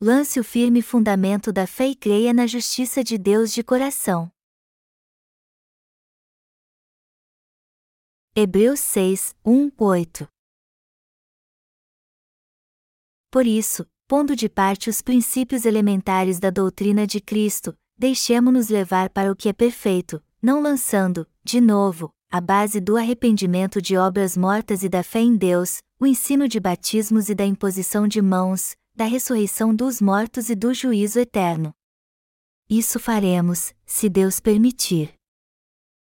lance o firme fundamento da fé e creia na justiça de Deus de coração. Hebreus 6, 1, 8 Por isso, pondo de parte os princípios elementares da doutrina de Cristo, deixemo-nos levar para o que é perfeito, não lançando, de novo, a base do arrependimento de obras mortas e da fé em Deus, o ensino de batismos e da imposição de mãos, da ressurreição dos mortos e do juízo eterno. Isso faremos, se Deus permitir.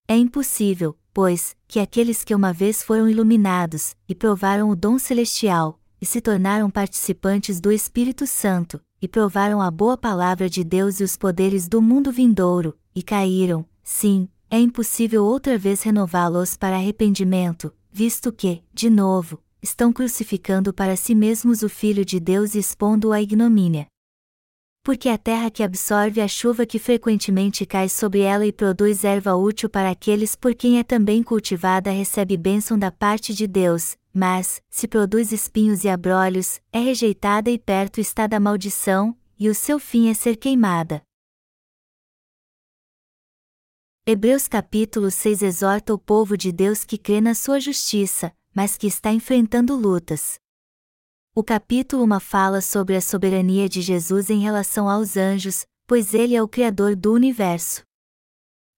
É impossível, pois, que aqueles que uma vez foram iluminados, e provaram o dom celestial, e se tornaram participantes do Espírito Santo, e provaram a boa palavra de Deus e os poderes do mundo vindouro, e caíram, sim, é impossível outra vez renová-los para arrependimento, visto que, de novo, estão crucificando para si mesmos o Filho de Deus e expondo-o à ignomínia. Porque a terra que absorve a chuva que frequentemente cai sobre ela e produz erva útil para aqueles por quem é também cultivada recebe bênção da parte de Deus, mas, se produz espinhos e abrolhos, é rejeitada e perto está da maldição, e o seu fim é ser queimada. Hebreus capítulo 6 exorta o povo de Deus que crê na sua justiça, mas que está enfrentando lutas. O capítulo 1 fala sobre a soberania de Jesus em relação aos anjos, pois ele é o Criador do universo.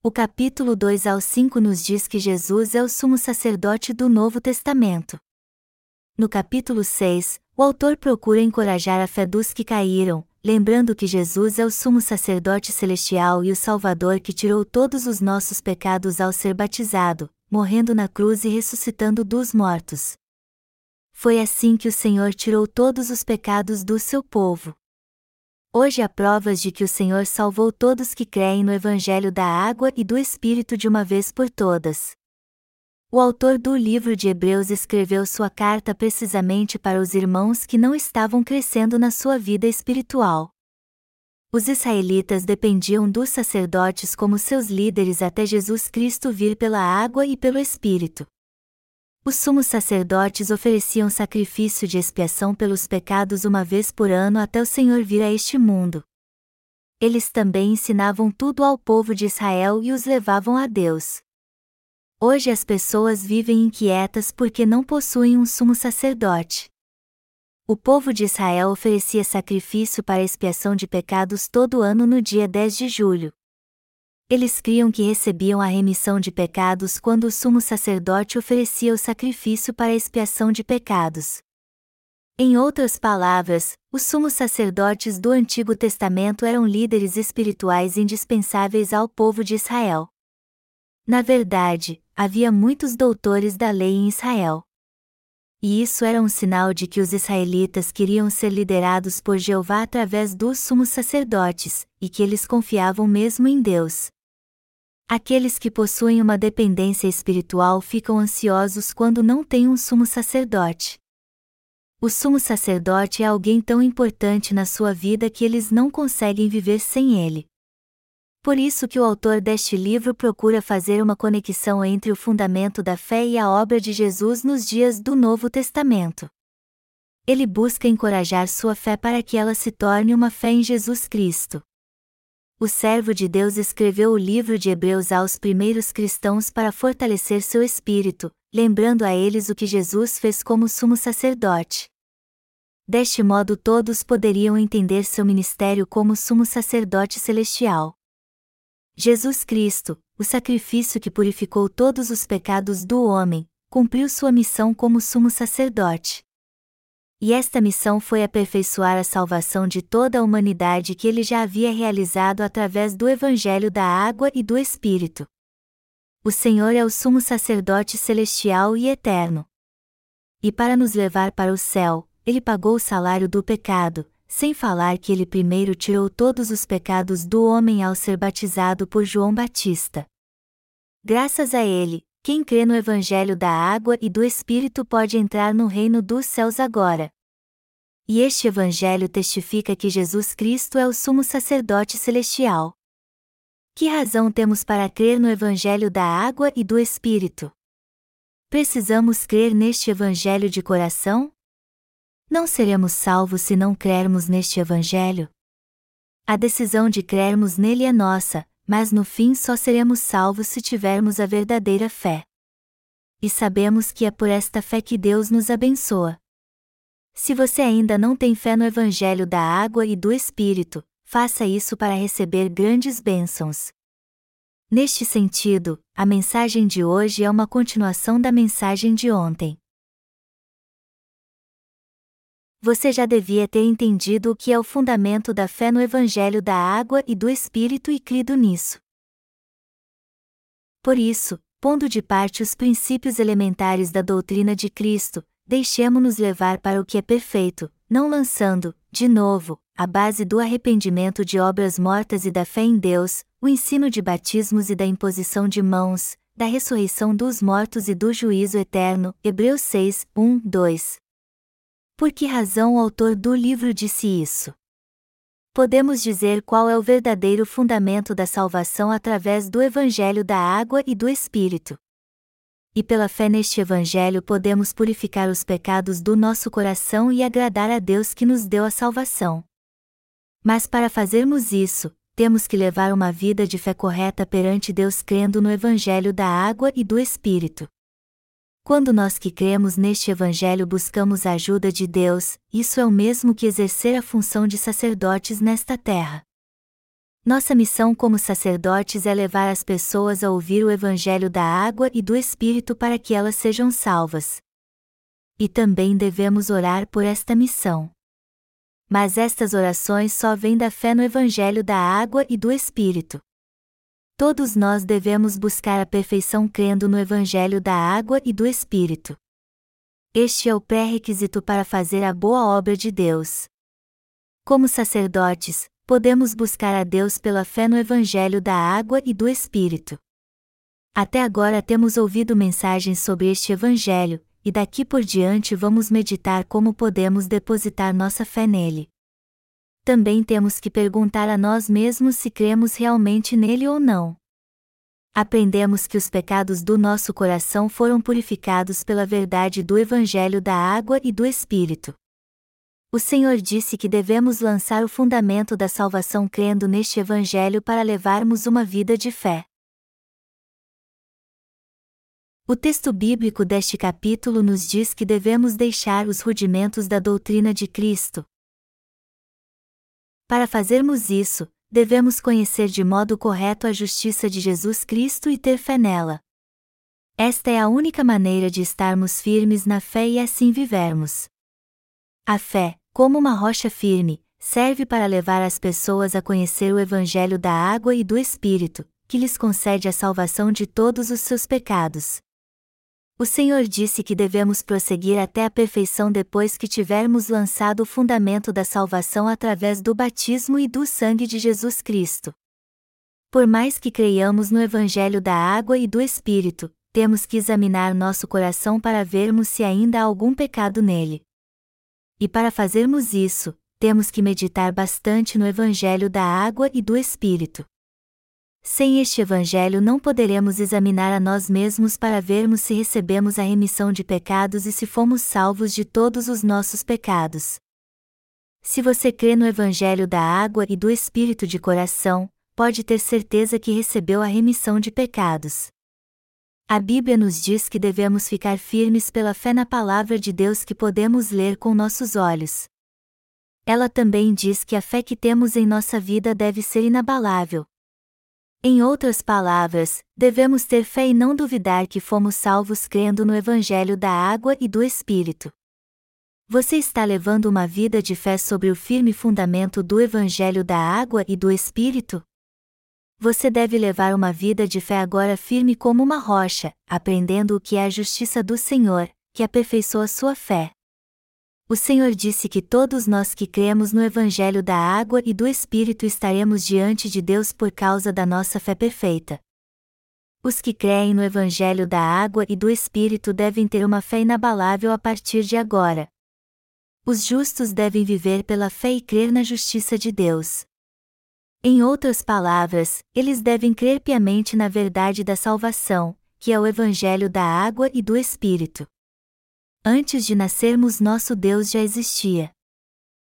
O capítulo 2 ao 5 nos diz que Jesus é o sumo sacerdote do Novo Testamento. No capítulo 6, o autor procura encorajar a fé dos que caíram, lembrando que Jesus é o sumo sacerdote celestial e o Salvador que tirou todos os nossos pecados ao ser batizado, morrendo na cruz e ressuscitando dos mortos. Foi assim que o Senhor tirou todos os pecados do seu povo. Hoje há provas de que o Senhor salvou todos que creem no Evangelho da água e do Espírito de uma vez por todas. O autor do livro de Hebreus escreveu sua carta precisamente para os irmãos que não estavam crescendo na sua vida espiritual. Os israelitas dependiam dos sacerdotes como seus líderes até Jesus Cristo vir pela água e pelo Espírito. Os sumos sacerdotes ofereciam sacrifício de expiação pelos pecados uma vez por ano até o Senhor vir a este mundo. Eles também ensinavam tudo ao povo de Israel e os levavam a Deus. Hoje as pessoas vivem inquietas porque não possuem um sumo sacerdote. O povo de Israel oferecia sacrifício para expiação de pecados todo ano no dia 10 de julho. Eles criam que recebiam a remissão de pecados quando o sumo sacerdote oferecia o sacrifício para expiação de pecados. Em outras palavras, os sumos sacerdotes do Antigo Testamento eram líderes espirituais indispensáveis ao povo de Israel. Na verdade, havia muitos doutores da lei em Israel. E isso era um sinal de que os israelitas queriam ser liderados por Jeová através dos sumos sacerdotes, e que eles confiavam mesmo em Deus. Aqueles que possuem uma dependência espiritual ficam ansiosos quando não têm um sumo sacerdote. O sumo sacerdote é alguém tão importante na sua vida que eles não conseguem viver sem ele. Por isso que o autor deste livro procura fazer uma conexão entre o fundamento da fé e a obra de Jesus nos dias do Novo Testamento. Ele busca encorajar sua fé para que ela se torne uma fé em Jesus Cristo. O servo de Deus escreveu o livro de Hebreus aos primeiros cristãos para fortalecer seu espírito, lembrando a eles o que Jesus fez como sumo sacerdote. Deste modo todos poderiam entender seu ministério como sumo sacerdote celestial. Jesus Cristo, o sacrifício que purificou todos os pecados do homem, cumpriu sua missão como sumo sacerdote. E esta missão foi aperfeiçoar a salvação de toda a humanidade que ele já havia realizado através do Evangelho da Água e do Espírito. O Senhor é o sumo sacerdote celestial e eterno. E para nos levar para o céu, ele pagou o salário do pecado, sem falar que ele primeiro tirou todos os pecados do homem ao ser batizado por João Batista. Graças a ele, quem crê no Evangelho da água e do Espírito pode entrar no reino dos céus agora. E este Evangelho testifica que Jesus Cristo é o sumo sacerdote celestial. Que razão temos para crer no Evangelho da água e do Espírito? Precisamos crer neste Evangelho de coração? Não seremos salvos se não crermos neste Evangelho? A decisão de crermos nele é nossa, mas no fim só seremos salvos se tivermos a verdadeira fé. E sabemos que é por esta fé que Deus nos abençoa. Se você ainda não tem fé no Evangelho da água e do Espírito, faça isso para receber grandes bênçãos. Neste sentido, a mensagem de hoje é uma continuação da mensagem de ontem. Você já devia ter entendido o que é o fundamento da fé no Evangelho da água e do Espírito e crido nisso. Por isso, pondo de parte os princípios elementares da doutrina de Cristo, deixemo-nos levar para o que é perfeito, não lançando, de novo, a base do arrependimento de obras mortas e da fé em Deus, o ensino de batismos e da imposição de mãos, da ressurreição dos mortos e do juízo eterno. Hebreus 6, 1, 2. Por que razão o autor do livro disse isso? Podemos dizer qual é o verdadeiro fundamento da salvação através do Evangelho da água e do Espírito. E pela fé neste Evangelho podemos purificar os pecados do nosso coração e agradar a Deus que nos deu a salvação. Mas para fazermos isso, temos que levar uma vida de fé correta perante Deus crendo no Evangelho da água e do Espírito. Quando nós que cremos neste Evangelho buscamos a ajuda de Deus, isso é o mesmo que exercer a função de sacerdotes nesta terra. Nossa missão como sacerdotes é levar as pessoas a ouvir o Evangelho da água e do Espírito para que elas sejam salvas. E também devemos orar por esta missão. Mas estas orações só vêm da fé no Evangelho da água e do Espírito. Todos nós devemos buscar a perfeição crendo no Evangelho da água e do Espírito. Este é o pré-requisito para fazer a boa obra de Deus. Como sacerdotes, podemos buscar a Deus pela fé no Evangelho da água e do Espírito. Até agora temos ouvido mensagens sobre este Evangelho, e daqui por diante vamos meditar como podemos depositar nossa fé nele também temos que perguntar a nós mesmos se cremos realmente nele ou não. Aprendemos que os pecados do nosso coração foram purificados pela verdade do Evangelho da água e do Espírito. O Senhor disse que devemos lançar o fundamento da salvação crendo neste Evangelho para levarmos uma vida de fé. O texto bíblico deste capítulo nos diz que devemos deixar os rudimentos da doutrina de Cristo, para fazermos isso, devemos conhecer de modo correto a justiça de Jesus Cristo e ter fé nela. Esta é a única maneira de estarmos firmes na fé e assim vivermos. A fé, como uma rocha firme, serve para levar as pessoas a conhecer o Evangelho da água e do Espírito, que lhes concede a salvação de todos os seus pecados. O Senhor disse que devemos prosseguir até a perfeição depois que tivermos lançado o fundamento da salvação através do batismo e do sangue de Jesus Cristo. Por mais que creiamos no Evangelho da água e do Espírito, temos que examinar nosso coração para vermos se ainda há algum pecado nele. E para fazermos isso, temos que meditar bastante no Evangelho da água e do Espírito. Sem este Evangelho não poderemos examinar a nós mesmos para vermos se recebemos a remissão de pecados e se fomos salvos de todos os nossos pecados. Se você crê no Evangelho da água e do Espírito de coração, pode ter certeza que recebeu a remissão de pecados. A Bíblia nos diz que devemos ficar firmes pela fé na palavra de Deus que podemos ler com nossos olhos. Ela também diz que a fé que temos em nossa vida deve ser inabalável, em outras palavras, devemos ter fé e não duvidar que fomos salvos crendo no Evangelho da água e do Espírito. Você está levando uma vida de fé sobre o firme fundamento do Evangelho da água e do Espírito? Você deve levar uma vida de fé agora firme como uma rocha, aprendendo o que é a justiça do Senhor, que aperfeiçoa sua fé. O Senhor disse que todos nós que cremos no Evangelho da água e do Espírito estaremos diante de Deus por causa da nossa fé perfeita. Os que creem no Evangelho da água e do Espírito devem ter uma fé inabalável a partir de agora. Os justos devem viver pela fé e crer na justiça de Deus. Em outras palavras, eles devem crer piamente na verdade da salvação, que é o Evangelho da água e do Espírito. Antes de nascermos, nosso Deus já existia.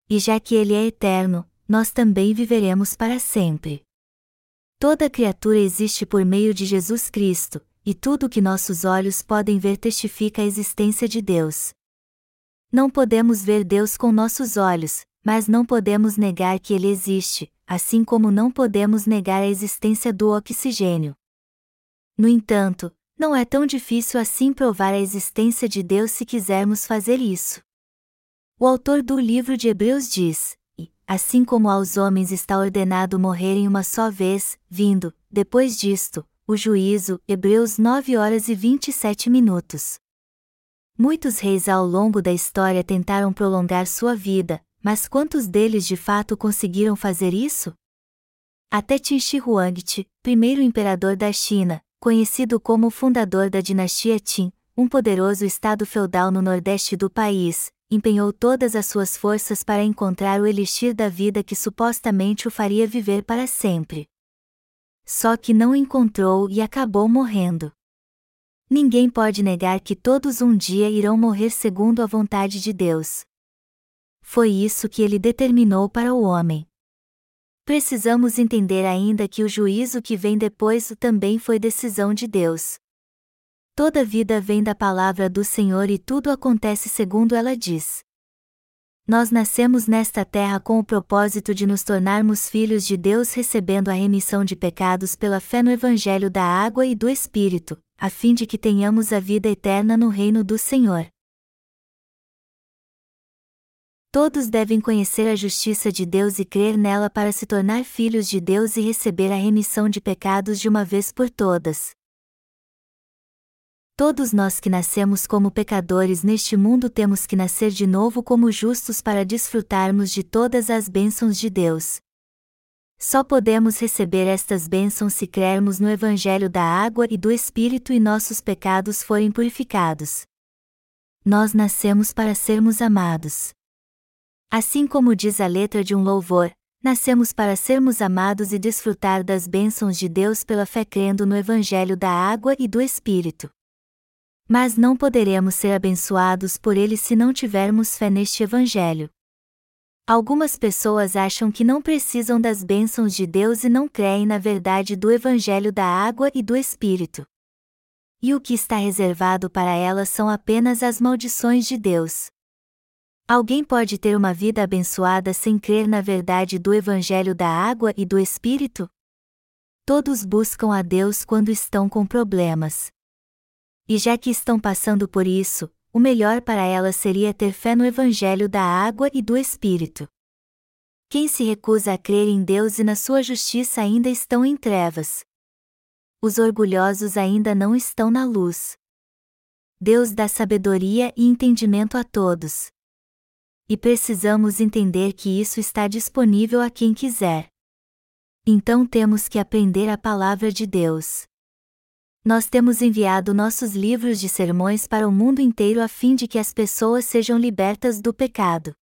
E já que Ele é eterno, nós também viveremos para sempre. Toda criatura existe por meio de Jesus Cristo, e tudo o que nossos olhos podem ver testifica a existência de Deus. Não podemos ver Deus com nossos olhos, mas não podemos negar que Ele existe, assim como não podemos negar a existência do oxigênio. No entanto, não é tão difícil assim provar a existência de Deus se quisermos fazer isso. O autor do livro de Hebreus diz: E, assim como aos homens está ordenado morrerem uma só vez, vindo, depois disto, o juízo, Hebreus 9 horas e 27 minutos. Muitos reis ao longo da história tentaram prolongar sua vida, mas quantos deles de fato conseguiram fazer isso? Até Qin Shi Huangdi, primeiro imperador da China, conhecido como o fundador da dinastia Qin, um poderoso estado feudal no nordeste do país, empenhou todas as suas forças para encontrar o elixir da vida que supostamente o faria viver para sempre só que não encontrou e acabou morrendo. Ninguém pode negar que todos um dia irão morrer segundo a vontade de Deus. Foi isso que ele determinou para o homem. Precisamos entender ainda que o juízo que vem depois também foi decisão de Deus. Toda vida vem da palavra do Senhor e tudo acontece segundo ela diz. Nós nascemos nesta terra com o propósito de nos tornarmos filhos de Deus recebendo a remissão de pecados pela fé no Evangelho da água e do Espírito, a fim de que tenhamos a vida eterna no reino do Senhor. Todos devem conhecer a justiça de Deus e crer nela para se tornar filhos de Deus e receber a remissão de pecados de uma vez por todas. Todos nós que nascemos como pecadores neste mundo temos que nascer de novo como justos para desfrutarmos de todas as bênçãos de Deus. Só podemos receber estas bênçãos se crermos no Evangelho da água e do Espírito e nossos pecados forem purificados. Nós nascemos para sermos amados. Assim como diz a letra de um louvor, nascemos para sermos amados e desfrutar das bênçãos de Deus pela fé crendo no Evangelho da água e do Espírito. Mas não poderemos ser abençoados por ele se não tivermos fé neste Evangelho. Algumas pessoas acham que não precisam das bênçãos de Deus e não creem na verdade do Evangelho da água e do Espírito. E o que está reservado para elas são apenas as maldições de Deus. Alguém pode ter uma vida abençoada sem crer na verdade do Evangelho da água e do Espírito? Todos buscam a Deus quando estão com problemas. E já que estão passando por isso, o melhor para elas seria ter fé no Evangelho da água e do Espírito. Quem se recusa a crer em Deus e na sua justiça ainda estão em trevas. Os orgulhosos ainda não estão na luz. Deus dá sabedoria e entendimento a todos. E precisamos entender que isso está disponível a quem quiser. Então temos que aprender a palavra de Deus nós temos enviado nossos livros de sermões para o mundo inteiro a fim de que as pessoas sejam libertas do pecado.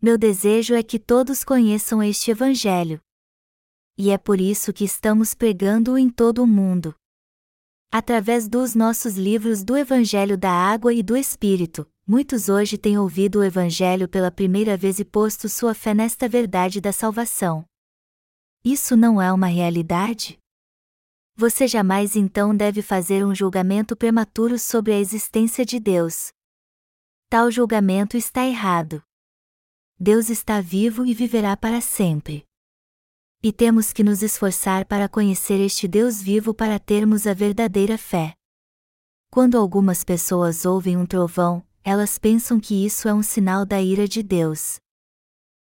Meu desejo é que todos conheçam este Evangelho. E é por isso que estamos pregando-o em todo o mundo. Através dos nossos livros do Evangelho da Água e do Espírito, muitos hoje têm ouvido o Evangelho pela primeira vez e posto sua fé nesta verdade da salvação. Isso não é uma realidade? você jamais então deve fazer um julgamento prematuro sobre a existência de Deus. Tal julgamento está errado. Deus está vivo e viverá para sempre. E temos que nos esforçar para conhecer este Deus vivo para termos a verdadeira fé. Quando algumas pessoas ouvem um trovão, elas pensam que isso é um sinal da ira de Deus.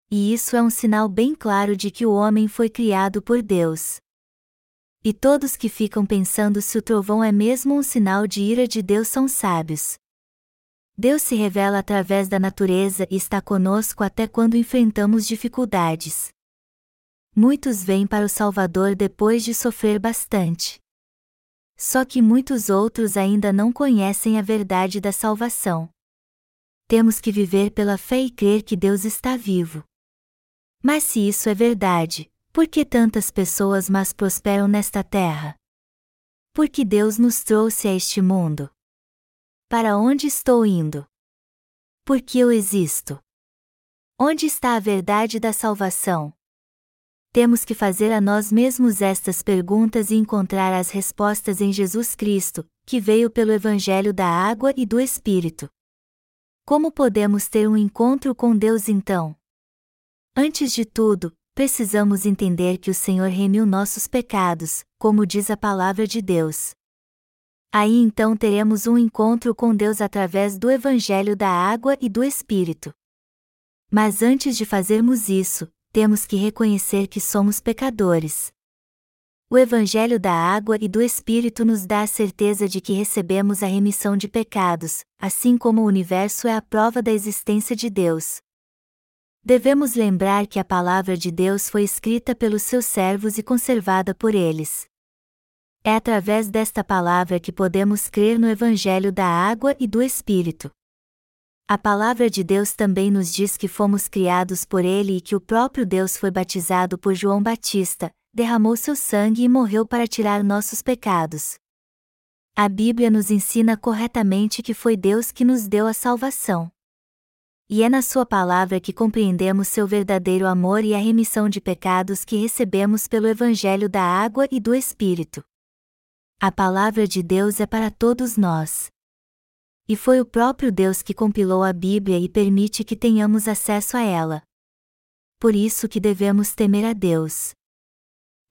E isso é um sinal bem claro de que o homem foi criado por Deus. E todos que ficam pensando se o trovão é mesmo um sinal de ira de Deus são sábios. Deus se revela através da natureza e está conosco até quando enfrentamos dificuldades. Muitos vêm para o Salvador depois de sofrer bastante. Só que muitos outros ainda não conhecem a verdade da salvação. Temos que viver pela fé e crer que Deus está vivo. Mas se isso é verdade, por que tantas pessoas más prosperam nesta terra? Porque Deus nos trouxe a este mundo. Para onde estou indo? Por que eu existo? Onde está a verdade da salvação? Temos que fazer a nós mesmos estas perguntas e encontrar as respostas em Jesus Cristo, que veio pelo Evangelho da Água e do Espírito. Como podemos ter um encontro com Deus então? Antes de tudo, precisamos entender que o Senhor remiu nossos pecados, como diz a palavra de Deus. Aí então teremos um encontro com Deus através do Evangelho da Água e do Espírito. Mas antes de fazermos isso, temos que reconhecer que somos pecadores. O Evangelho da Água e do Espírito nos dá a certeza de que recebemos a remissão de pecados, assim como o universo é a prova da existência de Deus. Devemos lembrar que a palavra de Deus foi escrita pelos seus servos e conservada por eles. É através desta palavra que podemos crer no Evangelho da água e do Espírito. A palavra de Deus também nos diz que fomos criados por Ele e que o próprio Deus foi batizado por João Batista, derramou seu sangue e morreu para tirar nossos pecados. A Bíblia nos ensina corretamente que foi Deus que nos deu a salvação. E é na Sua palavra que compreendemos seu verdadeiro amor e a remissão de pecados que recebemos pelo Evangelho da água e do Espírito. A palavra de Deus é para todos nós. E foi o próprio Deus que compilou a Bíblia e permite que tenhamos acesso a ela. Por isso que devemos temer a Deus.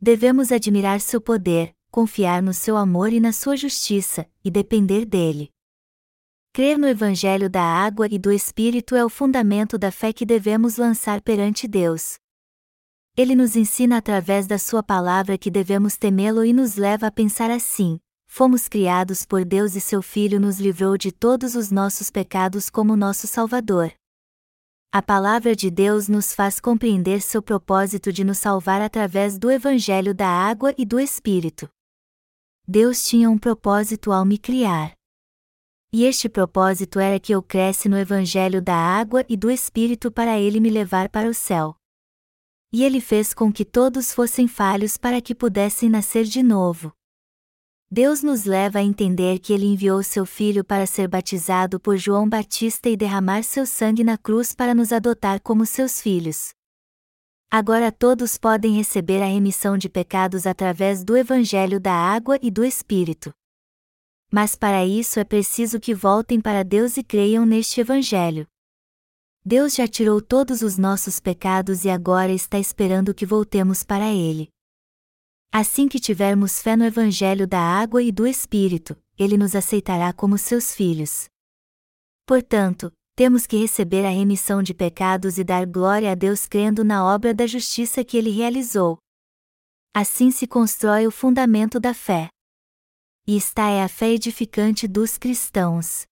Devemos admirar seu poder, confiar no seu amor e na sua justiça, e depender dele. Crer no Evangelho da água e do Espírito é o fundamento da fé que devemos lançar perante Deus. Ele nos ensina através da Sua palavra que devemos temê-lo e nos leva a pensar assim: fomos criados por Deus e seu Filho nos livrou de todos os nossos pecados como nosso Salvador. A palavra de Deus nos faz compreender seu propósito de nos salvar através do Evangelho da água e do Espírito. Deus tinha um propósito ao me criar. E este propósito era que eu cresce no Evangelho da água e do Espírito para ele me levar para o céu e ele fez com que todos fossem falhos para que pudessem nascer de novo. Deus nos leva a entender que ele enviou seu filho para ser batizado por João Batista e derramar seu sangue na cruz para nos adotar como seus filhos. Agora todos podem receber a remissão de pecados através do Evangelho da Água e do Espírito. Mas para isso é preciso que voltem para Deus e creiam neste Evangelho. Deus já tirou todos os nossos pecados e agora está esperando que voltemos para Ele. Assim que tivermos fé no Evangelho da água e do Espírito, Ele nos aceitará como seus filhos. Portanto, temos que receber a remissão de pecados e dar glória a Deus crendo na obra da justiça que Ele realizou. Assim se constrói o fundamento da fé. E está é a fé edificante dos cristãos.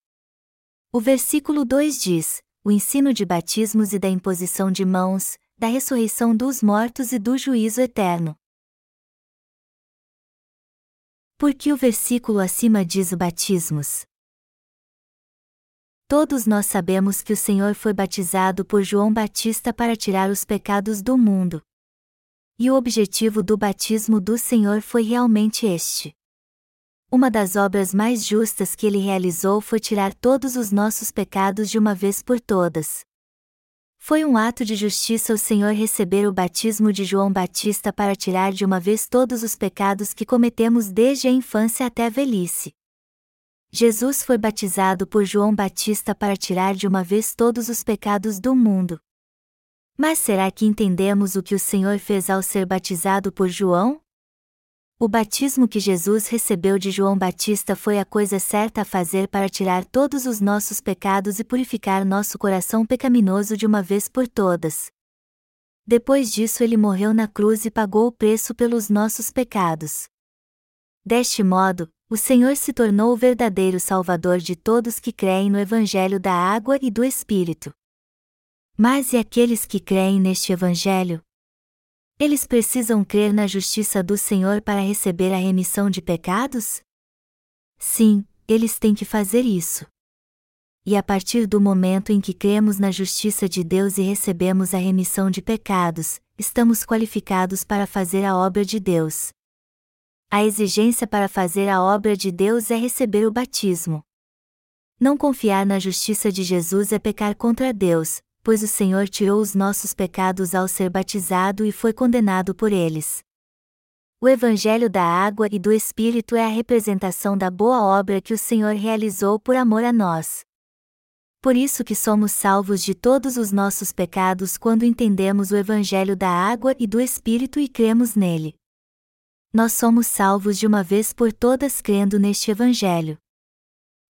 O versículo 2 diz: o ensino de batismos e da imposição de mãos, da ressurreição dos mortos e do juízo eterno. Por que o versículo acima diz o batismos? Todos nós sabemos que o Senhor foi batizado por João Batista para tirar os pecados do mundo. E o objetivo do batismo do Senhor foi realmente este. Uma das obras mais justas que ele realizou foi tirar todos os nossos pecados de uma vez por todas. Foi um ato de justiça o Senhor receber o batismo de João Batista para tirar de uma vez todos os pecados que cometemos desde a infância até a velhice. Jesus foi batizado por João Batista para tirar de uma vez todos os pecados do mundo. Mas será que entendemos o que o Senhor fez ao ser batizado por João? O batismo que Jesus recebeu de João Batista foi a coisa certa a fazer para tirar todos os nossos pecados e purificar nosso coração pecaminoso de uma vez por todas. Depois disso, ele morreu na cruz e pagou o preço pelos nossos pecados. Deste modo, o Senhor se tornou o verdadeiro Salvador de todos que creem no Evangelho da água e do Espírito. Mas e aqueles que creem neste Evangelho? Eles precisam crer na justiça do Senhor para receber a remissão de pecados? Sim, eles têm que fazer isso. E a partir do momento em que cremos na justiça de Deus e recebemos a remissão de pecados, estamos qualificados para fazer a obra de Deus. A exigência para fazer a obra de Deus é receber o batismo. Não confiar na justiça de Jesus é pecar contra Deus, pois o Senhor tirou os nossos pecados ao ser batizado e foi condenado por eles. O Evangelho da Água e do Espírito é a representação da boa obra que o Senhor realizou por amor a nós. Por isso que somos salvos de todos os nossos pecados quando entendemos o Evangelho da Água e do Espírito e cremos nele. Nós somos salvos de uma vez por todas crendo neste Evangelho.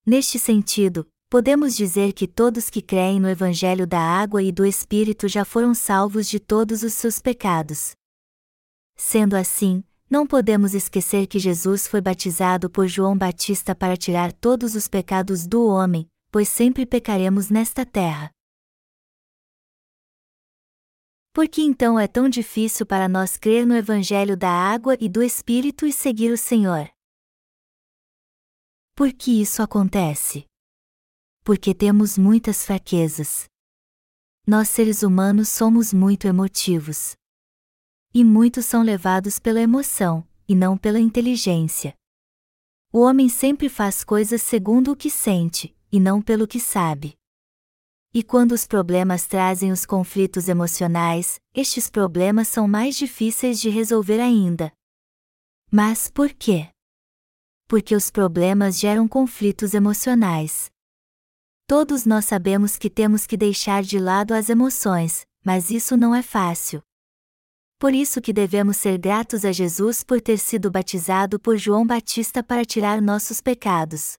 Neste sentido, podemos dizer que todos que creem no Evangelho da água e do Espírito já foram salvos de todos os seus pecados. Sendo assim, não podemos esquecer que Jesus foi batizado por João Batista para tirar todos os pecados do homem, pois sempre pecaremos nesta terra. Por que então é tão difícil para nós crer no Evangelho da água e do Espírito e seguir o Senhor? Por que isso acontece? Porque temos muitas fraquezas. Nós seres humanos somos muito emotivos. E muitos são levados pela emoção, e não pela inteligência. O homem sempre faz coisas segundo o que sente, e não pelo que sabe. E quando os problemas trazem os conflitos emocionais, estes problemas são mais difíceis de resolver ainda. Mas por quê? Porque os problemas geram conflitos emocionais. Todos nós sabemos que temos que deixar de lado as emoções, mas isso não é fácil. Por isso que devemos ser gratos a Jesus por ter sido batizado por João Batista para tirar nossos pecados.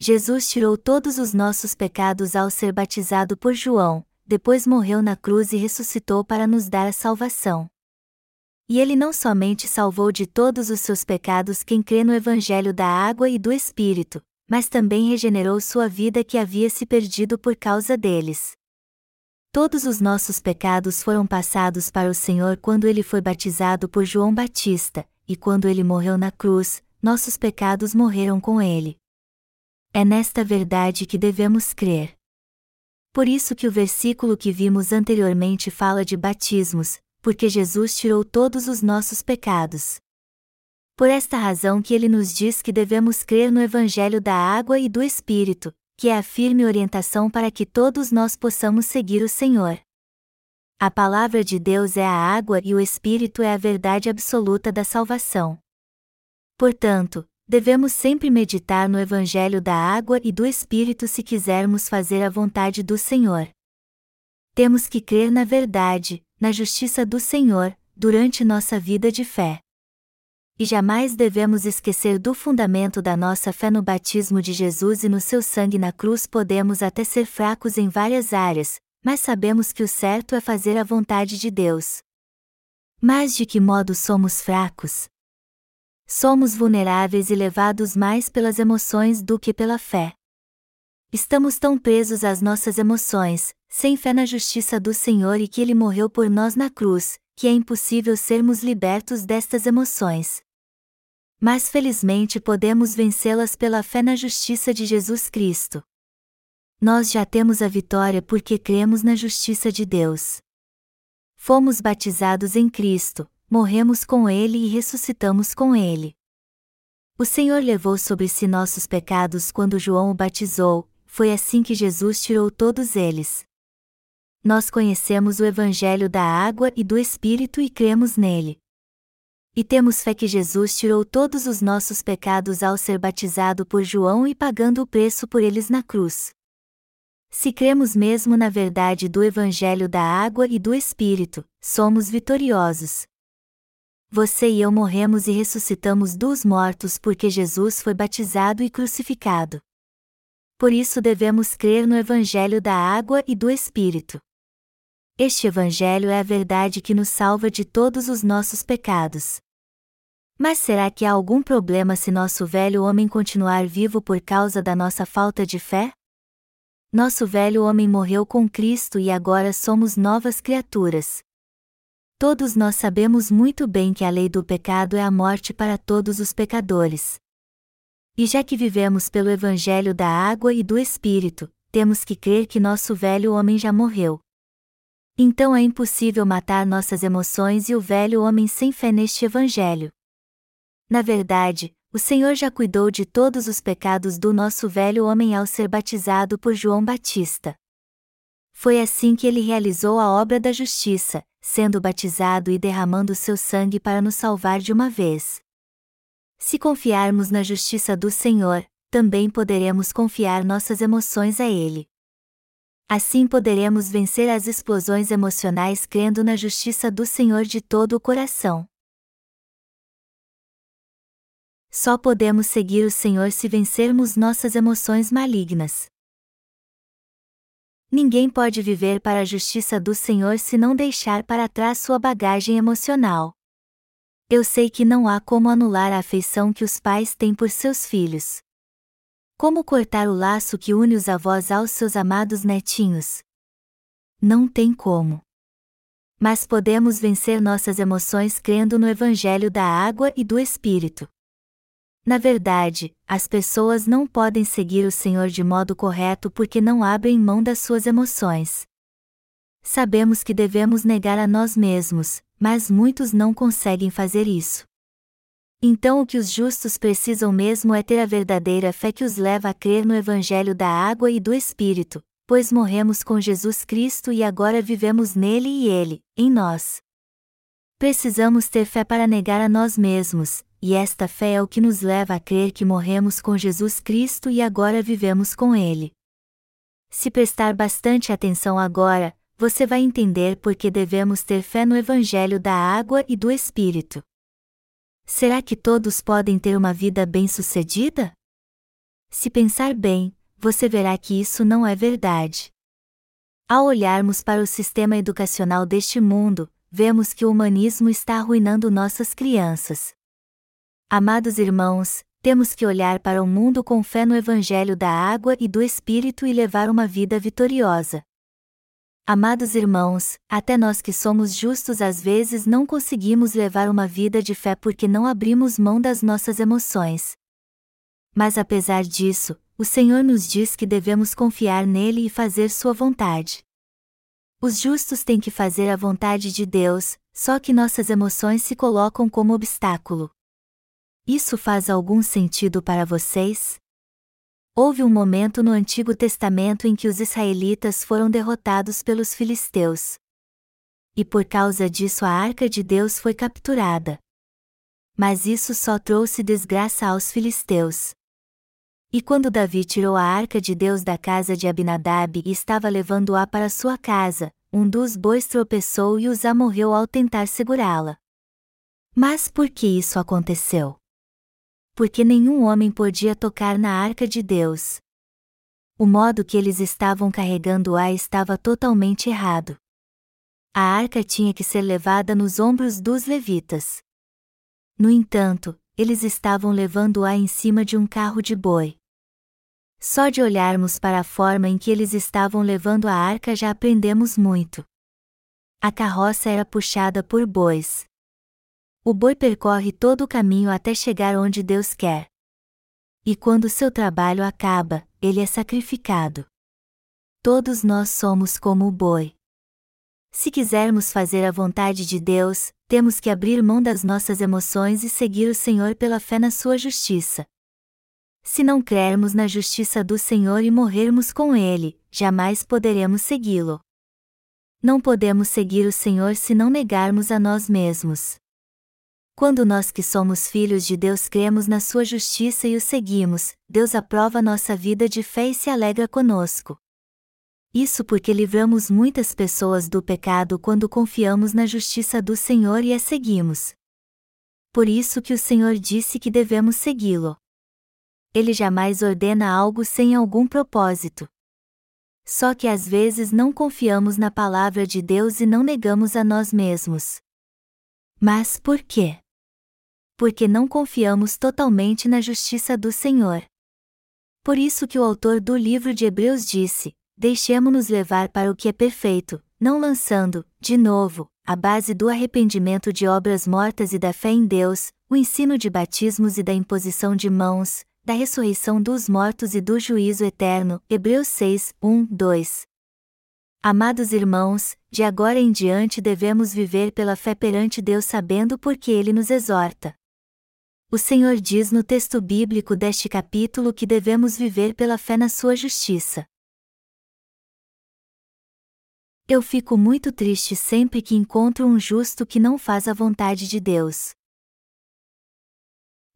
Jesus tirou todos os nossos pecados ao ser batizado por João, depois morreu na cruz e ressuscitou para nos dar a salvação. E ele não somente salvou de todos os seus pecados quem crê no Evangelho da água e do Espírito, mas também regenerou sua vida que havia se perdido por causa deles. Todos os nossos pecados foram passados para o Senhor quando ele foi batizado por João Batista, e quando ele morreu na cruz, nossos pecados morreram com ele. É nesta verdade que devemos crer. Por isso que o versículo que vimos anteriormente fala de batismos, porque Jesus tirou todos os nossos pecados. Por esta razão que ele nos diz que devemos crer no Evangelho da água e do Espírito, que é a firme orientação para que todos nós possamos seguir o Senhor. A palavra de Deus é a água e o Espírito é a verdade absoluta da salvação. Portanto, devemos sempre meditar no Evangelho da água e do Espírito se quisermos fazer a vontade do Senhor. Temos que crer na verdade, na justiça do Senhor, durante nossa vida de fé. E jamais devemos esquecer do fundamento da nossa fé no batismo de Jesus e no seu sangue na cruz. Podemos até ser fracos em várias áreas, mas sabemos que o certo é fazer a vontade de Deus. Mas de que modo somos fracos? Somos vulneráveis e levados mais pelas emoções do que pela fé. Estamos tão presos às nossas emoções, sem fé na justiça do Senhor e que Ele morreu por nós na cruz, que é impossível sermos libertos destas emoções. Mas felizmente podemos vencê-las pela fé na justiça de Jesus Cristo. Nós já temos a vitória porque cremos na justiça de Deus. Fomos batizados em Cristo, morremos com Ele e ressuscitamos com Ele. O Senhor levou sobre si nossos pecados quando João o batizou, foi assim que Jesus tirou todos eles nós conhecemos o Evangelho da água e do Espírito e cremos nele. E temos fé que Jesus tirou todos os nossos pecados ao ser batizado por João e pagando o preço por eles na cruz. Se cremos mesmo na verdade do Evangelho da água e do Espírito, somos vitoriosos. Você e eu morremos e ressuscitamos dos mortos porque Jesus foi batizado e crucificado. Por isso devemos crer no Evangelho da água e do Espírito. Este Evangelho é a verdade que nos salva de todos os nossos pecados. Mas será que há algum problema se nosso velho homem continuar vivo por causa da nossa falta de fé? Nosso velho homem morreu com Cristo e agora somos novas criaturas. Todos nós sabemos muito bem que a lei do pecado é a morte para todos os pecadores. E já que vivemos pelo Evangelho da água e do Espírito, temos que crer que nosso velho homem já morreu. Então é impossível matar nossas emoções e o velho homem sem fé neste Evangelho. Na verdade, o Senhor já cuidou de todos os pecados do nosso velho homem ao ser batizado por João Batista. Foi assim que ele realizou a obra da justiça, sendo batizado e derramando seu sangue para nos salvar de uma vez. Se confiarmos na justiça do Senhor, também poderemos confiar nossas emoções a Ele. Assim poderemos vencer as explosões emocionais crendo na justiça do Senhor de todo o coração. Só podemos seguir o Senhor se vencermos nossas emoções malignas. Ninguém pode viver para a justiça do Senhor se não deixar para trás sua bagagem emocional. Eu sei que não há como anular a afeição que os pais têm por seus filhos. Como cortar o laço que une os avós aos seus amados netinhos? Não tem como. Mas podemos vencer nossas emoções crendo no Evangelho da água e do Espírito. Na verdade, as pessoas não podem seguir o Senhor de modo correto porque não abrem mão das suas emoções. Sabemos que devemos negar a nós mesmos, mas muitos não conseguem fazer isso. Então o que os justos precisam mesmo é ter a verdadeira fé que os leva a crer no Evangelho da água e do Espírito, pois morremos com Jesus Cristo e agora vivemos nele e ele, em nós. Precisamos ter fé para negar a nós mesmos, e esta fé é o que nos leva a crer que morremos com Jesus Cristo e agora vivemos com Ele. Se prestar bastante atenção agora, você vai entender por que devemos ter fé no Evangelho da água e do Espírito. Será que todos podem ter uma vida bem-sucedida? Se pensar bem, você verá que isso não é verdade. Ao olharmos para o sistema educacional deste mundo, vemos que o humanismo está arruinando nossas crianças. Amados irmãos, temos que olhar para o mundo com fé no Evangelho da água e do Espírito e levar uma vida vitoriosa. Amados irmãos, até nós que somos justos às vezes não conseguimos levar uma vida de fé porque não abrimos mão das nossas emoções. Mas apesar disso, o Senhor nos diz que devemos confiar nele e fazer sua vontade. Os justos têm que fazer a vontade de Deus, só que nossas emoções se colocam como obstáculo. Isso faz algum sentido para vocês? Houve um momento no Antigo Testamento em que os israelitas foram derrotados pelos filisteus. E por causa disso a arca de Deus foi capturada. Mas isso só trouxe desgraça aos filisteus. E quando Davi tirou a arca de Deus da casa de Abinadab e estava levando-a para sua casa, um dos bois tropeçou e Uzá morreu ao tentar segurá-la. Mas por que isso aconteceu? Porque nenhum homem podia tocar na arca de Deus. O modo que eles estavam carregando-a estava totalmente errado. A arca tinha que ser levada nos ombros dos levitas. No entanto, eles estavam levando-a em cima de um carro de boi. Só de olharmos para a forma em que eles estavam levando a arca já aprendemos muito. A carroça era puxada por bois. O boi percorre todo o caminho até chegar onde Deus quer. E quando seu trabalho acaba, ele é sacrificado. Todos nós somos como o boi. Se quisermos fazer a vontade de Deus, temos que abrir mão das nossas emoções e seguir o Senhor pela fé na sua justiça. Se não crermos na justiça do Senhor e morrermos com Ele, jamais poderemos segui-lo. Não podemos seguir o Senhor se não negarmos a nós mesmos. Quando nós que somos filhos de Deus cremos na sua justiça e o seguimos, Deus aprova nossa vida de fé e se alegra conosco. Isso porque livramos muitas pessoas do pecado quando confiamos na justiça do Senhor e a seguimos. Por isso que o Senhor disse que devemos segui-lo. Ele jamais ordena algo sem algum propósito. Só que às vezes não confiamos na palavra de Deus e não negamos a nós mesmos. Mas por quê? Porque não confiamos totalmente na justiça do Senhor. Por isso que o autor do livro de Hebreus disse: Deixemo-nos levar para o que é perfeito, não lançando, de novo, a base do arrependimento de obras mortas e da fé em Deus, o ensino de batismos e da imposição de mãos, da ressurreição dos mortos e do juízo eterno. Hebreus 6, 1, 2. Amados irmãos, de agora em diante devemos viver pela fé perante Deus sabendo porque Ele nos exorta. O Senhor diz no texto bíblico deste capítulo que devemos viver pela fé na sua justiça. Eu fico muito triste sempre que encontro um justo que não faz a vontade de Deus.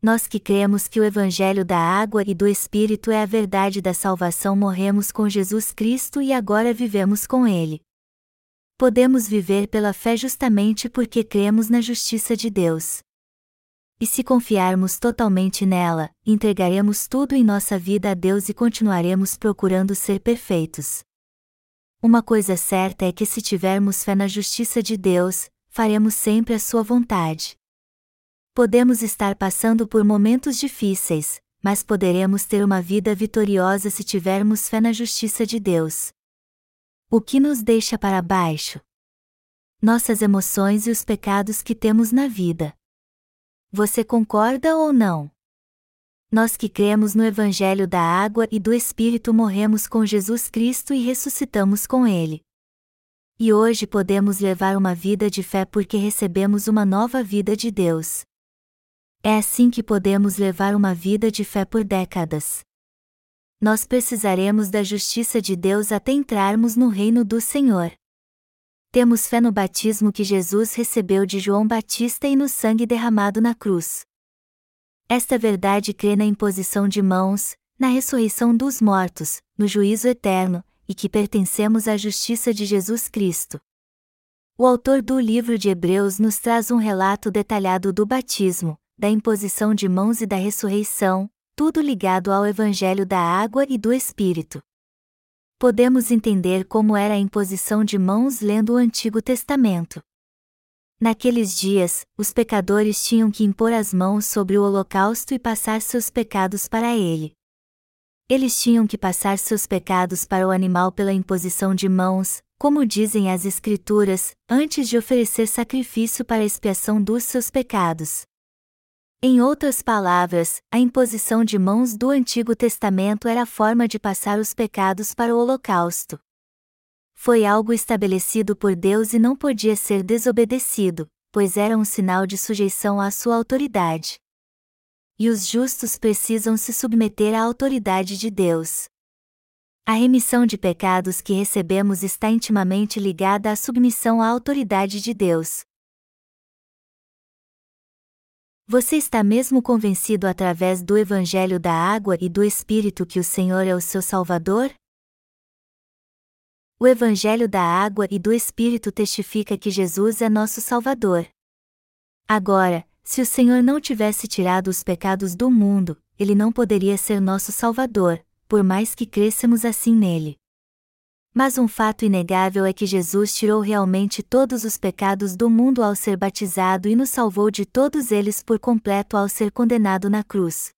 Nós que cremos que o Evangelho da água e do Espírito é a verdade da salvação morremos com Jesus Cristo e agora vivemos com Ele. Podemos viver pela fé justamente porque cremos na justiça de Deus. E se confiarmos totalmente nela, entregaremos tudo em nossa vida a Deus e continuaremos procurando ser perfeitos. Uma coisa certa é que se tivermos fé na justiça de Deus, faremos sempre a sua vontade. Podemos estar passando por momentos difíceis, mas poderemos ter uma vida vitoriosa se tivermos fé na justiça de Deus. O que nos deixa para baixo? Nossas emoções e os pecados que temos na vida. Você concorda ou não? Nós que cremos no Evangelho da água e do Espírito morremos com Jesus Cristo e ressuscitamos com Ele. E hoje podemos levar uma vida de fé porque recebemos uma nova vida de Deus. É assim que podemos levar uma vida de fé por décadas. Nós precisaremos da justiça de Deus até entrarmos no reino do Senhor. Temos fé no batismo que Jesus recebeu de João Batista e no sangue derramado na cruz. Esta verdade crê na imposição de mãos, na ressurreição dos mortos, no juízo eterno, e que pertencemos à justiça de Jesus Cristo. O autor do livro de Hebreus nos traz um relato detalhado do batismo, da imposição de mãos e da ressurreição, tudo ligado ao Evangelho da água e do Espírito podemos entender como era a imposição de mãos lendo o Antigo Testamento. Naqueles dias, os pecadores tinham que impor as mãos sobre o holocausto e passar seus pecados para ele. Eles tinham que passar seus pecados para o animal pela imposição de mãos, como dizem as Escrituras, antes de oferecer sacrifício para expiação dos seus pecados. Em outras palavras, a imposição de mãos do Antigo Testamento era a forma de passar os pecados para o holocausto. Foi algo estabelecido por Deus e não podia ser desobedecido, pois era um sinal de sujeição à sua autoridade. E os justos precisam se submeter à autoridade de Deus. A remissão de pecados que recebemos está intimamente ligada à submissão à autoridade de Deus, você está mesmo convencido através do Evangelho da Água e do Espírito que o Senhor é o seu Salvador? O Evangelho da Água e do Espírito testifica que Jesus é nosso Salvador. Agora, se o Senhor não tivesse tirado os pecados do mundo, ele não poderia ser nosso Salvador, por mais que crescemos assim nele. Mas um fato inegável é que Jesus tirou realmente todos os pecados do mundo ao ser batizado e nos salvou de todos eles por completo ao ser condenado na cruz.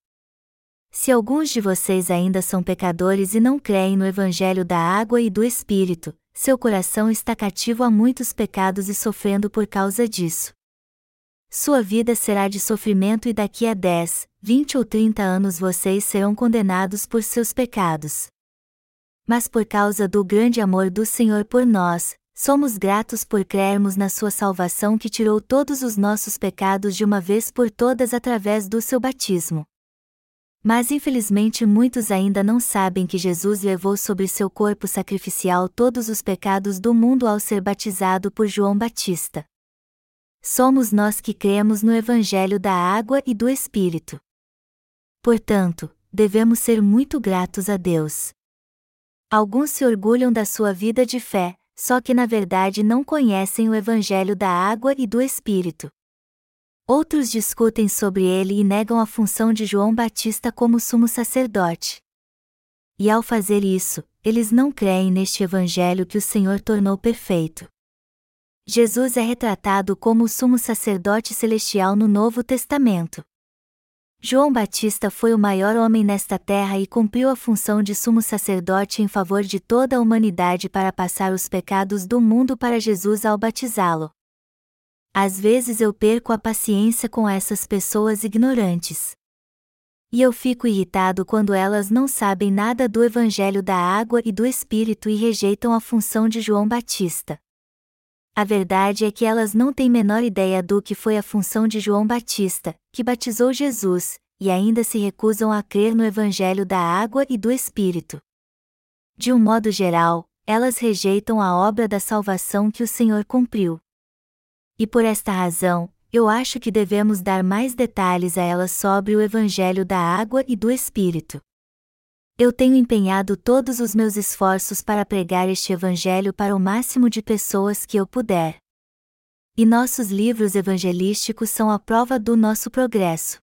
Se alguns de vocês ainda são pecadores e não creem no Evangelho da água e do Espírito, seu coração está cativo a muitos pecados e sofrendo por causa disso. Sua vida será de sofrimento e daqui a 10, 20 ou 30 anos vocês serão condenados por seus pecados mas por causa do grande amor do Senhor por nós, somos gratos por crermos na Sua salvação que tirou todos os nossos pecados de uma vez por todas através do seu batismo. Mas infelizmente muitos ainda não sabem que Jesus levou sobre seu corpo sacrificial todos os pecados do mundo ao ser batizado por João Batista. Somos nós que cremos no Evangelho da água e do Espírito. Portanto, devemos ser muito gratos a Deus. Alguns se orgulham da sua vida de fé, só que na verdade não conhecem o Evangelho da água e do Espírito. Outros discutem sobre ele e negam a função de João Batista como sumo sacerdote. E ao fazer isso, eles não creem neste Evangelho que o Senhor tornou perfeito. Jesus é retratado como o sumo sacerdote celestial no Novo Testamento. João Batista foi o maior homem nesta terra e cumpriu a função de sumo sacerdote em favor de toda a humanidade para passar os pecados do mundo para Jesus ao batizá-lo. Às vezes eu perco a paciência com essas pessoas ignorantes. E eu fico irritado quando elas não sabem nada do Evangelho da água e do Espírito e rejeitam a função de João Batista. A verdade é que elas não têm menor ideia do que foi a função de João Batista, que batizou Jesus, e ainda se recusam a crer no Evangelho da água e do Espírito. De um modo geral, elas rejeitam a obra da salvação que o Senhor cumpriu. E por esta razão, eu acho que devemos dar mais detalhes a elas sobre o Evangelho da água e do Espírito. Eu tenho empenhado todos os meus esforços para pregar este Evangelho para o máximo de pessoas que eu puder. E nossos livros evangelísticos são a prova do nosso progresso.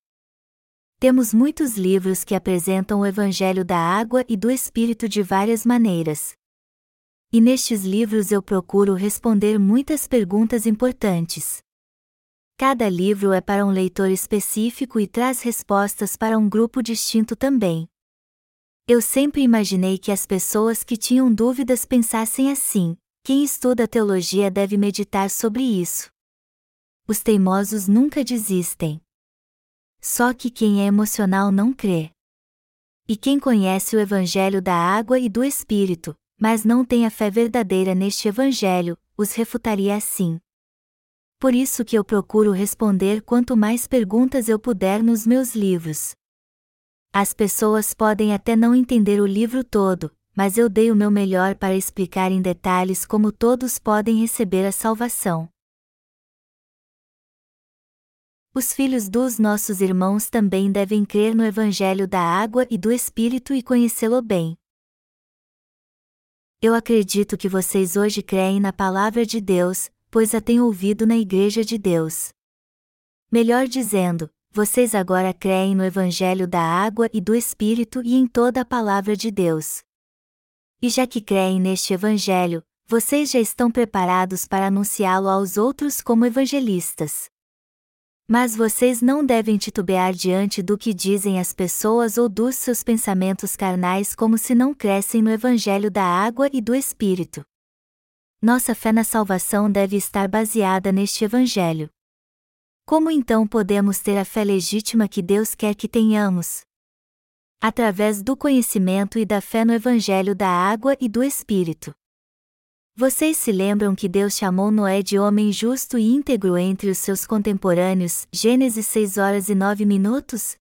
Temos muitos livros que apresentam o Evangelho da água e do Espírito de várias maneiras. E nestes livros eu procuro responder muitas perguntas importantes. Cada livro é para um leitor específico e traz respostas para um grupo distinto também. Eu sempre imaginei que as pessoas que tinham dúvidas pensassem assim: quem estuda teologia deve meditar sobre isso. Os teimosos nunca desistem. Só que quem é emocional não crê. E quem conhece o Evangelho da água e do Espírito, mas não tem a fé verdadeira neste Evangelho, os refutaria assim. Por isso que eu procuro responder quanto mais perguntas eu puder nos meus livros. As pessoas podem até não entender o livro todo, mas eu dei o meu melhor para explicar em detalhes como todos podem receber a salvação. Os filhos dos nossos irmãos também devem crer no Evangelho da água e do Espírito e conhecê-lo bem. Eu acredito que vocês hoje creem na Palavra de Deus, pois a têm ouvido na Igreja de Deus. Melhor dizendo, vocês agora creem no Evangelho da água e do Espírito e em toda a palavra de Deus. E já que creem neste Evangelho, vocês já estão preparados para anunciá-lo aos outros como evangelistas. Mas vocês não devem titubear diante do que dizem as pessoas ou dos seus pensamentos carnais como se não crescem no Evangelho da água e do Espírito. Nossa fé na salvação deve estar baseada neste Evangelho. Como então podemos ter a fé legítima que Deus quer que tenhamos? Através do conhecimento e da fé no Evangelho da água e do Espírito. Vocês se lembram que Deus chamou Noé de homem justo e íntegro entre os seus contemporâneos, Gênesis 6 horas e 9 minutos?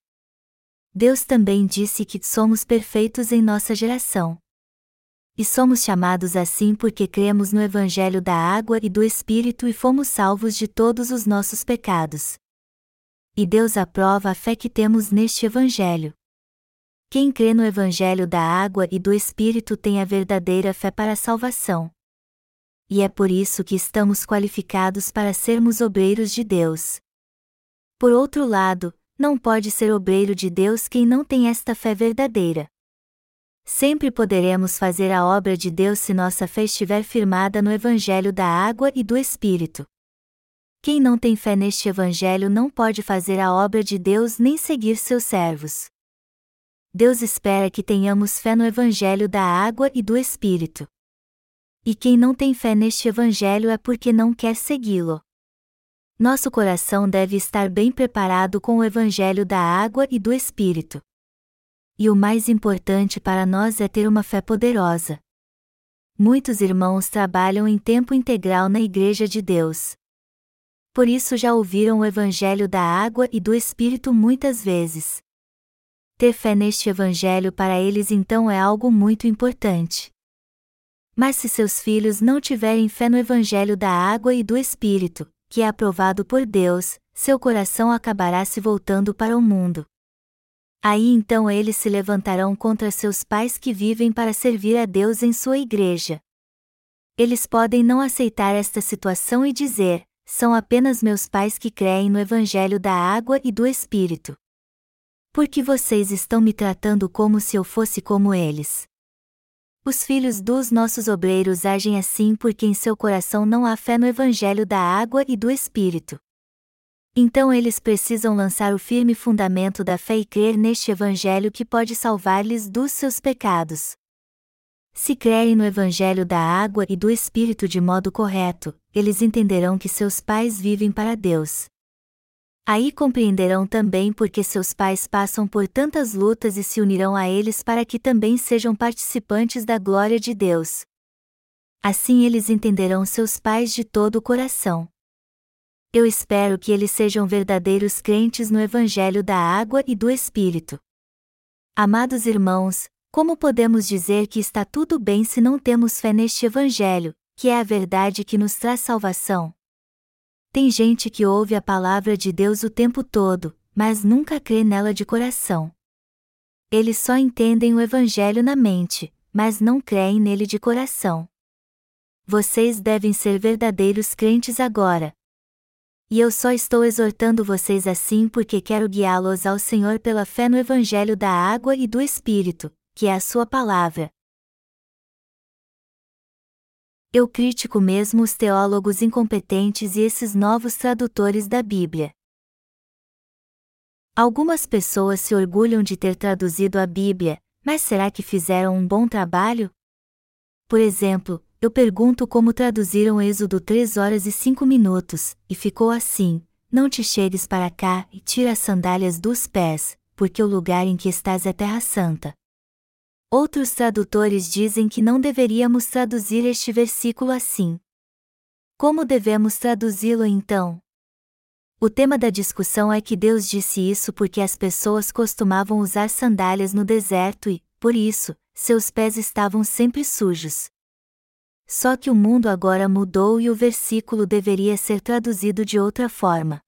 Deus também disse que somos perfeitos em nossa geração. E somos chamados assim porque cremos no Evangelho da água e do Espírito e fomos salvos de todos os nossos pecados. E Deus aprova a fé que temos neste Evangelho. Quem crê no Evangelho da água e do Espírito tem a verdadeira fé para a salvação. E é por isso que estamos qualificados para sermos obreiros de Deus. Por outro lado, não pode ser obreiro de Deus quem não tem esta fé verdadeira. Sempre poderemos fazer a obra de Deus se nossa fé estiver firmada no Evangelho da água e do Espírito. Quem não tem fé neste Evangelho não pode fazer a obra de Deus nem seguir seus servos. Deus espera que tenhamos fé no Evangelho da água e do Espírito. E quem não tem fé neste Evangelho é porque não quer segui-lo. Nosso coração deve estar bem preparado com o Evangelho da água e do Espírito. E o mais importante para nós é ter uma fé poderosa. Muitos irmãos trabalham em tempo integral na Igreja de Deus. Por isso já ouviram o Evangelho da água e do Espírito muitas vezes. Ter fé neste Evangelho para eles então é algo muito importante. Mas se seus filhos não tiverem fé no Evangelho da água e do Espírito, que é aprovado por Deus, seu coração acabará se voltando para o mundo. Aí então eles se levantarão contra seus pais que vivem para servir a Deus em sua igreja. Eles podem não aceitar esta situação e dizer: são apenas meus pais que creem no Evangelho da água e do Espírito. Porque vocês estão me tratando como se eu fosse como eles. Os filhos dos nossos obreiros agem assim porque em seu coração não há fé no Evangelho da água e do Espírito. Então eles precisam lançar o firme fundamento da fé e crer neste Evangelho que pode salvar-lhes dos seus pecados. Se crerem no Evangelho da água e do Espírito de modo correto, eles entenderão que seus pais vivem para Deus. Aí compreenderão também porque seus pais passam por tantas lutas e se unirão a eles para que também sejam participantes da glória de Deus. Assim eles entenderão seus pais de todo o coração. Eu espero que eles sejam verdadeiros crentes no Evangelho da Água e do Espírito. Amados irmãos, como podemos dizer que está tudo bem se não temos fé neste Evangelho, que é a verdade que nos traz salvação? Tem gente que ouve a palavra de Deus o tempo todo, mas nunca crê nela de coração. Eles só entendem o Evangelho na mente, mas não creem nele de coração. Vocês devem ser verdadeiros crentes agora, e eu só estou exortando vocês assim porque quero guiá-los ao Senhor pela fé no Evangelho da água e do Espírito, que é a Sua palavra. Eu critico mesmo os teólogos incompetentes e esses novos tradutores da Bíblia. Algumas pessoas se orgulham de ter traduzido a Bíblia, mas será que fizeram um bom trabalho? Por exemplo, eu pergunto como traduziram Êxodo 3 horas e 5 minutos, e ficou assim: Não te chegues para cá e tira as sandálias dos pés, porque o lugar em que estás é terra santa. Outros tradutores dizem que não deveríamos traduzir este versículo assim. Como devemos traduzi-lo então? O tema da discussão é que Deus disse isso porque as pessoas costumavam usar sandálias no deserto e, por isso, seus pés estavam sempre sujos. Só que o mundo agora mudou e o versículo deveria ser traduzido de outra forma.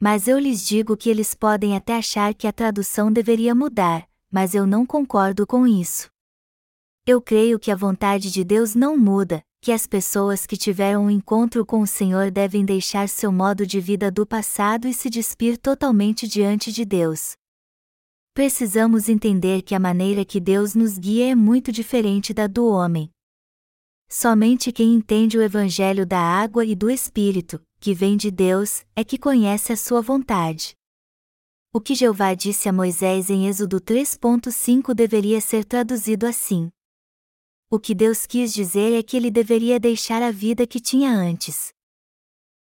Mas eu lhes digo que eles podem até achar que a tradução deveria mudar, mas eu não concordo com isso. Eu creio que a vontade de Deus não muda, que as pessoas que tiveram um encontro com o Senhor devem deixar seu modo de vida do passado e se despir totalmente diante de Deus. Precisamos entender que a maneira que Deus nos guia é muito diferente da do homem. Somente quem entende o Evangelho da água e do Espírito, que vem de Deus, é que conhece a sua vontade. O que Jeová disse a Moisés em Êxodo 3.5 deveria ser traduzido assim. O que Deus quis dizer é que ele deveria deixar a vida que tinha antes.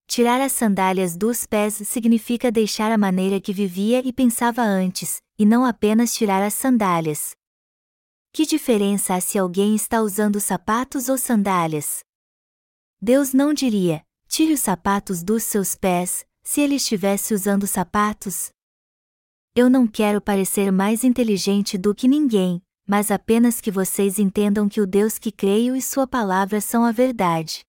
Tirar as sandálias dos pés significa deixar a maneira que vivia e pensava antes, e não apenas tirar as sandálias, que diferença há se alguém está usando sapatos ou sandálias? Deus não diria: tire os sapatos dos seus pés, se ele estivesse usando sapatos. Eu não quero parecer mais inteligente do que ninguém, mas apenas que vocês entendam que o Deus que creio e Sua palavra são a verdade.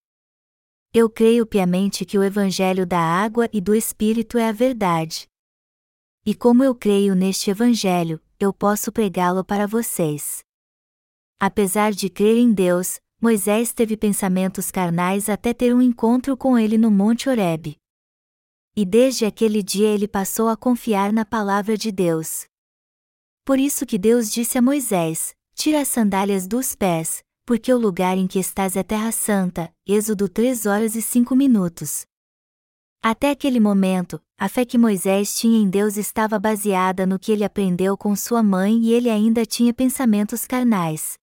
Eu creio piamente que o Evangelho da água e do Espírito é a verdade. E como eu creio neste Evangelho, eu posso pregá-lo para vocês. Apesar de crer em Deus, Moisés teve pensamentos carnais até ter um encontro com ele no Monte Horebe. E desde aquele dia ele passou a confiar na palavra de Deus. Por isso que Deus disse a Moisés: Tira as sandálias dos pés, porque o lugar em que estás é terra santa. Êxodo 3 horas e 5 minutos. Até aquele momento, a fé que Moisés tinha em Deus estava baseada no que ele aprendeu com sua mãe e ele ainda tinha pensamentos carnais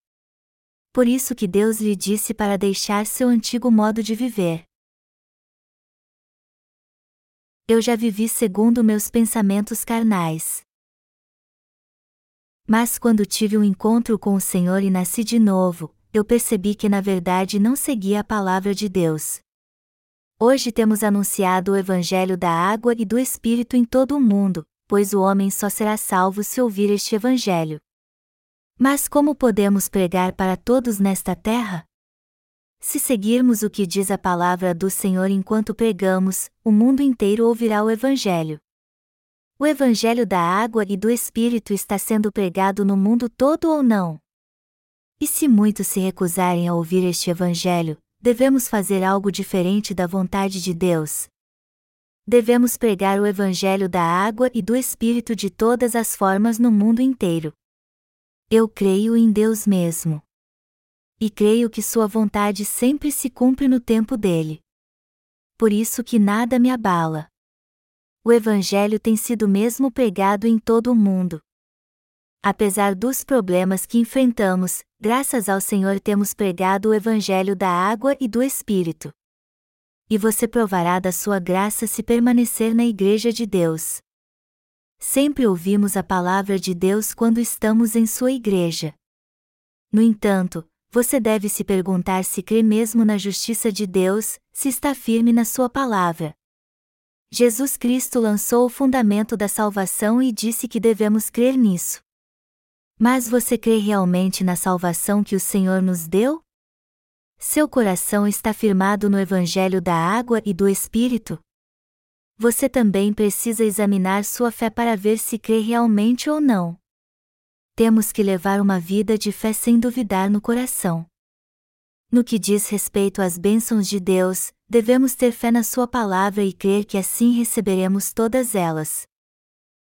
por isso que Deus lhe disse para deixar seu antigo modo de viver. Eu já vivi segundo meus pensamentos carnais. Mas quando tive um encontro com o Senhor e nasci de novo, eu percebi que na verdade não seguia a palavra de Deus. Hoje temos anunciado o Evangelho da água e do Espírito em todo o mundo, pois o homem só será salvo se ouvir este Evangelho. Mas como podemos pregar para todos nesta terra? Se seguirmos o que diz a palavra do Senhor enquanto pregamos, o mundo inteiro ouvirá o Evangelho. O Evangelho da água e do Espírito está sendo pregado no mundo todo ou não? E se muitos se recusarem a ouvir este Evangelho, devemos fazer algo diferente da vontade de Deus. Devemos pregar o Evangelho da água e do Espírito de todas as formas no mundo inteiro. Eu creio em Deus mesmo. E creio que Sua vontade sempre se cumpre no tempo dele. Por isso que nada me abala. O Evangelho tem sido mesmo pregado em todo o mundo. Apesar dos problemas que enfrentamos, graças ao Senhor temos pregado o Evangelho da água e do Espírito. E você provará da sua graça se permanecer na Igreja de Deus. Sempre ouvimos a palavra de Deus quando estamos em sua igreja. No entanto, você deve se perguntar se crê mesmo na justiça de Deus, se está firme na sua palavra. Jesus Cristo lançou o fundamento da salvação e disse que devemos crer nisso. Mas você crê realmente na salvação que o Senhor nos deu? Seu coração está firmado no Evangelho da água e do Espírito? Você também precisa examinar sua fé para ver se crê realmente ou não temos que levar uma vida de fé sem duvidar no coração. No que diz respeito às bênçãos de Deus, devemos ter fé na Sua palavra e crer que assim receberemos todas elas.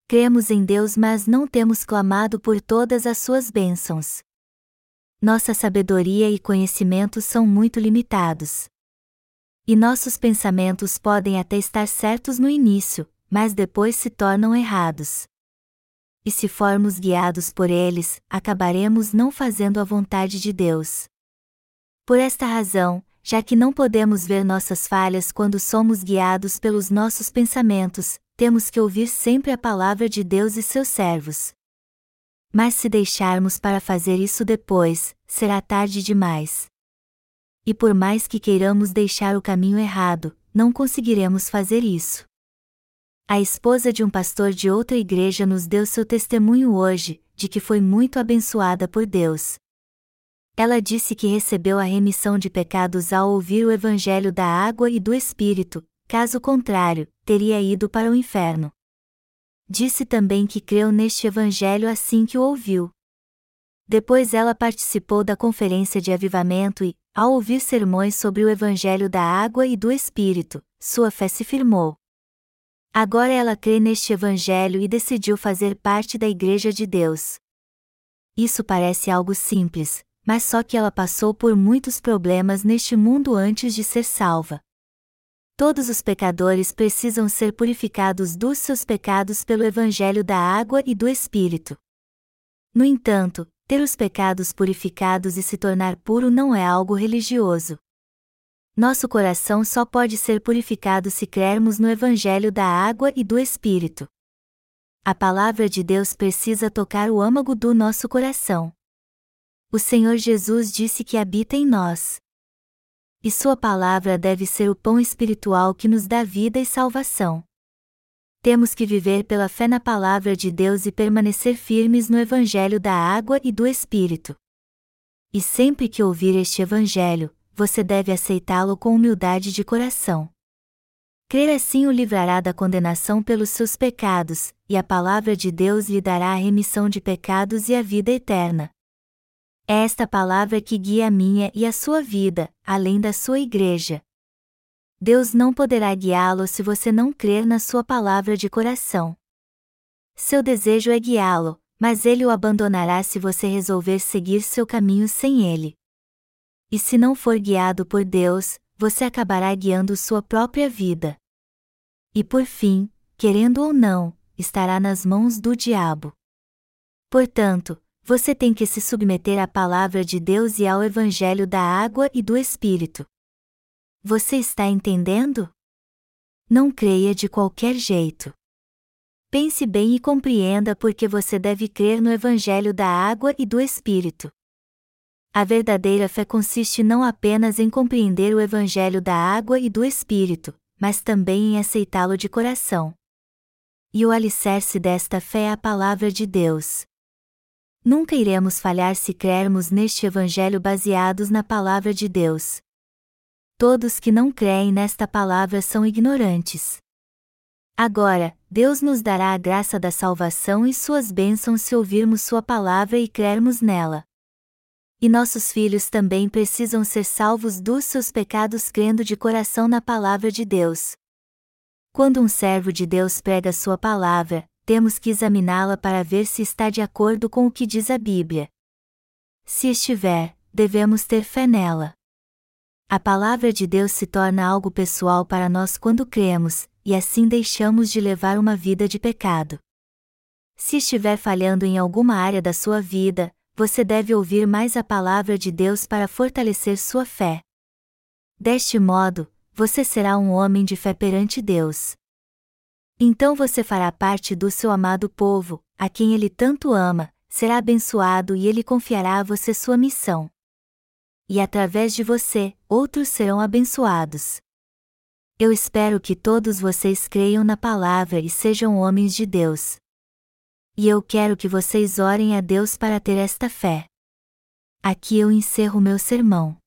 Cremos em Deus, mas não temos clamado por todas as Suas bênçãos. Nossa sabedoria e conhecimento são muito limitados. E nossos pensamentos podem até estar certos no início, mas depois se tornam errados e se formos guiados por eles, acabaremos não fazendo a vontade de Deus. Por esta razão, já que não podemos ver nossas falhas quando somos guiados pelos nossos pensamentos, temos que ouvir sempre a palavra de Deus e seus servos. Mas se deixarmos para fazer isso depois, será tarde demais. E por mais que queiramos deixar o caminho errado, não conseguiremos fazer isso. A esposa de um pastor de outra igreja nos deu seu testemunho hoje, de que foi muito abençoada por Deus. Ela disse que recebeu a remissão de pecados ao ouvir o Evangelho da água e do Espírito, caso contrário, teria ido para o inferno. Disse também que creu neste Evangelho assim que o ouviu. Depois ela participou da conferência de avivamento e, ao ouvir sermões sobre o Evangelho da água e do Espírito, sua fé se firmou. Agora ela crê neste Evangelho e decidiu fazer parte da Igreja de Deus. Isso parece algo simples, mas só que ela passou por muitos problemas neste mundo antes de ser salva. Todos os pecadores precisam ser purificados dos seus pecados pelo Evangelho da água e do Espírito. No entanto, ter os pecados purificados e se tornar puro não é algo religioso. Nosso coração só pode ser purificado se crermos no Evangelho da água e do Espírito. A palavra de Deus precisa tocar o âmago do nosso coração. O Senhor Jesus disse que habita em nós. E Sua palavra deve ser o pão espiritual que nos dá vida e salvação. Temos que viver pela fé na palavra de Deus e permanecer firmes no Evangelho da água e do Espírito. E sempre que ouvir este Evangelho, você deve aceitá-lo com humildade de coração. Crer assim o livrará da condenação pelos seus pecados, e a palavra de Deus lhe dará a remissão de pecados e a vida eterna. É esta palavra que guia a minha e a sua vida, além da sua igreja. Deus não poderá guiá-lo se você não crer na sua palavra de coração. Seu desejo é guiá-lo, mas ele o abandonará se você resolver seguir seu caminho sem ele. E se não for guiado por Deus, você acabará guiando sua própria vida. E por fim, querendo ou não, estará nas mãos do diabo. Portanto, você tem que se submeter à palavra de Deus e ao Evangelho da água e do Espírito. Você está entendendo? Não creia de qualquer jeito. Pense bem e compreenda por que você deve crer no Evangelho da água e do Espírito. A verdadeira fé consiste não apenas em compreender o Evangelho da água e do Espírito, mas também em aceitá-lo de coração. E o alicerce desta fé é a palavra de Deus. Nunca iremos falhar se crermos neste Evangelho baseados na palavra de Deus. Todos que não creem nesta palavra são ignorantes. Agora, Deus nos dará a graça da salvação e suas bênçãos se ouvirmos Sua palavra e crermos nela e nossos filhos também precisam ser salvos dos seus pecados crendo de coração na palavra de Deus. Quando um servo de Deus prega sua palavra, temos que examiná-la para ver se está de acordo com o que diz a Bíblia. Se estiver, devemos ter fé nela. A palavra de Deus se torna algo pessoal para nós quando cremos, e assim deixamos de levar uma vida de pecado. Se estiver falhando em alguma área da sua vida, você deve ouvir mais a palavra de Deus para fortalecer sua fé. Deste modo, você será um homem de fé perante Deus. Então você fará parte do seu amado povo, a quem ele tanto ama, será abençoado e ele confiará a você sua missão. E através de você, outros serão abençoados. Eu espero que todos vocês creiam na palavra e sejam homens de Deus. E eu quero que vocês orem a Deus para ter esta fé. Aqui eu encerro meu sermão.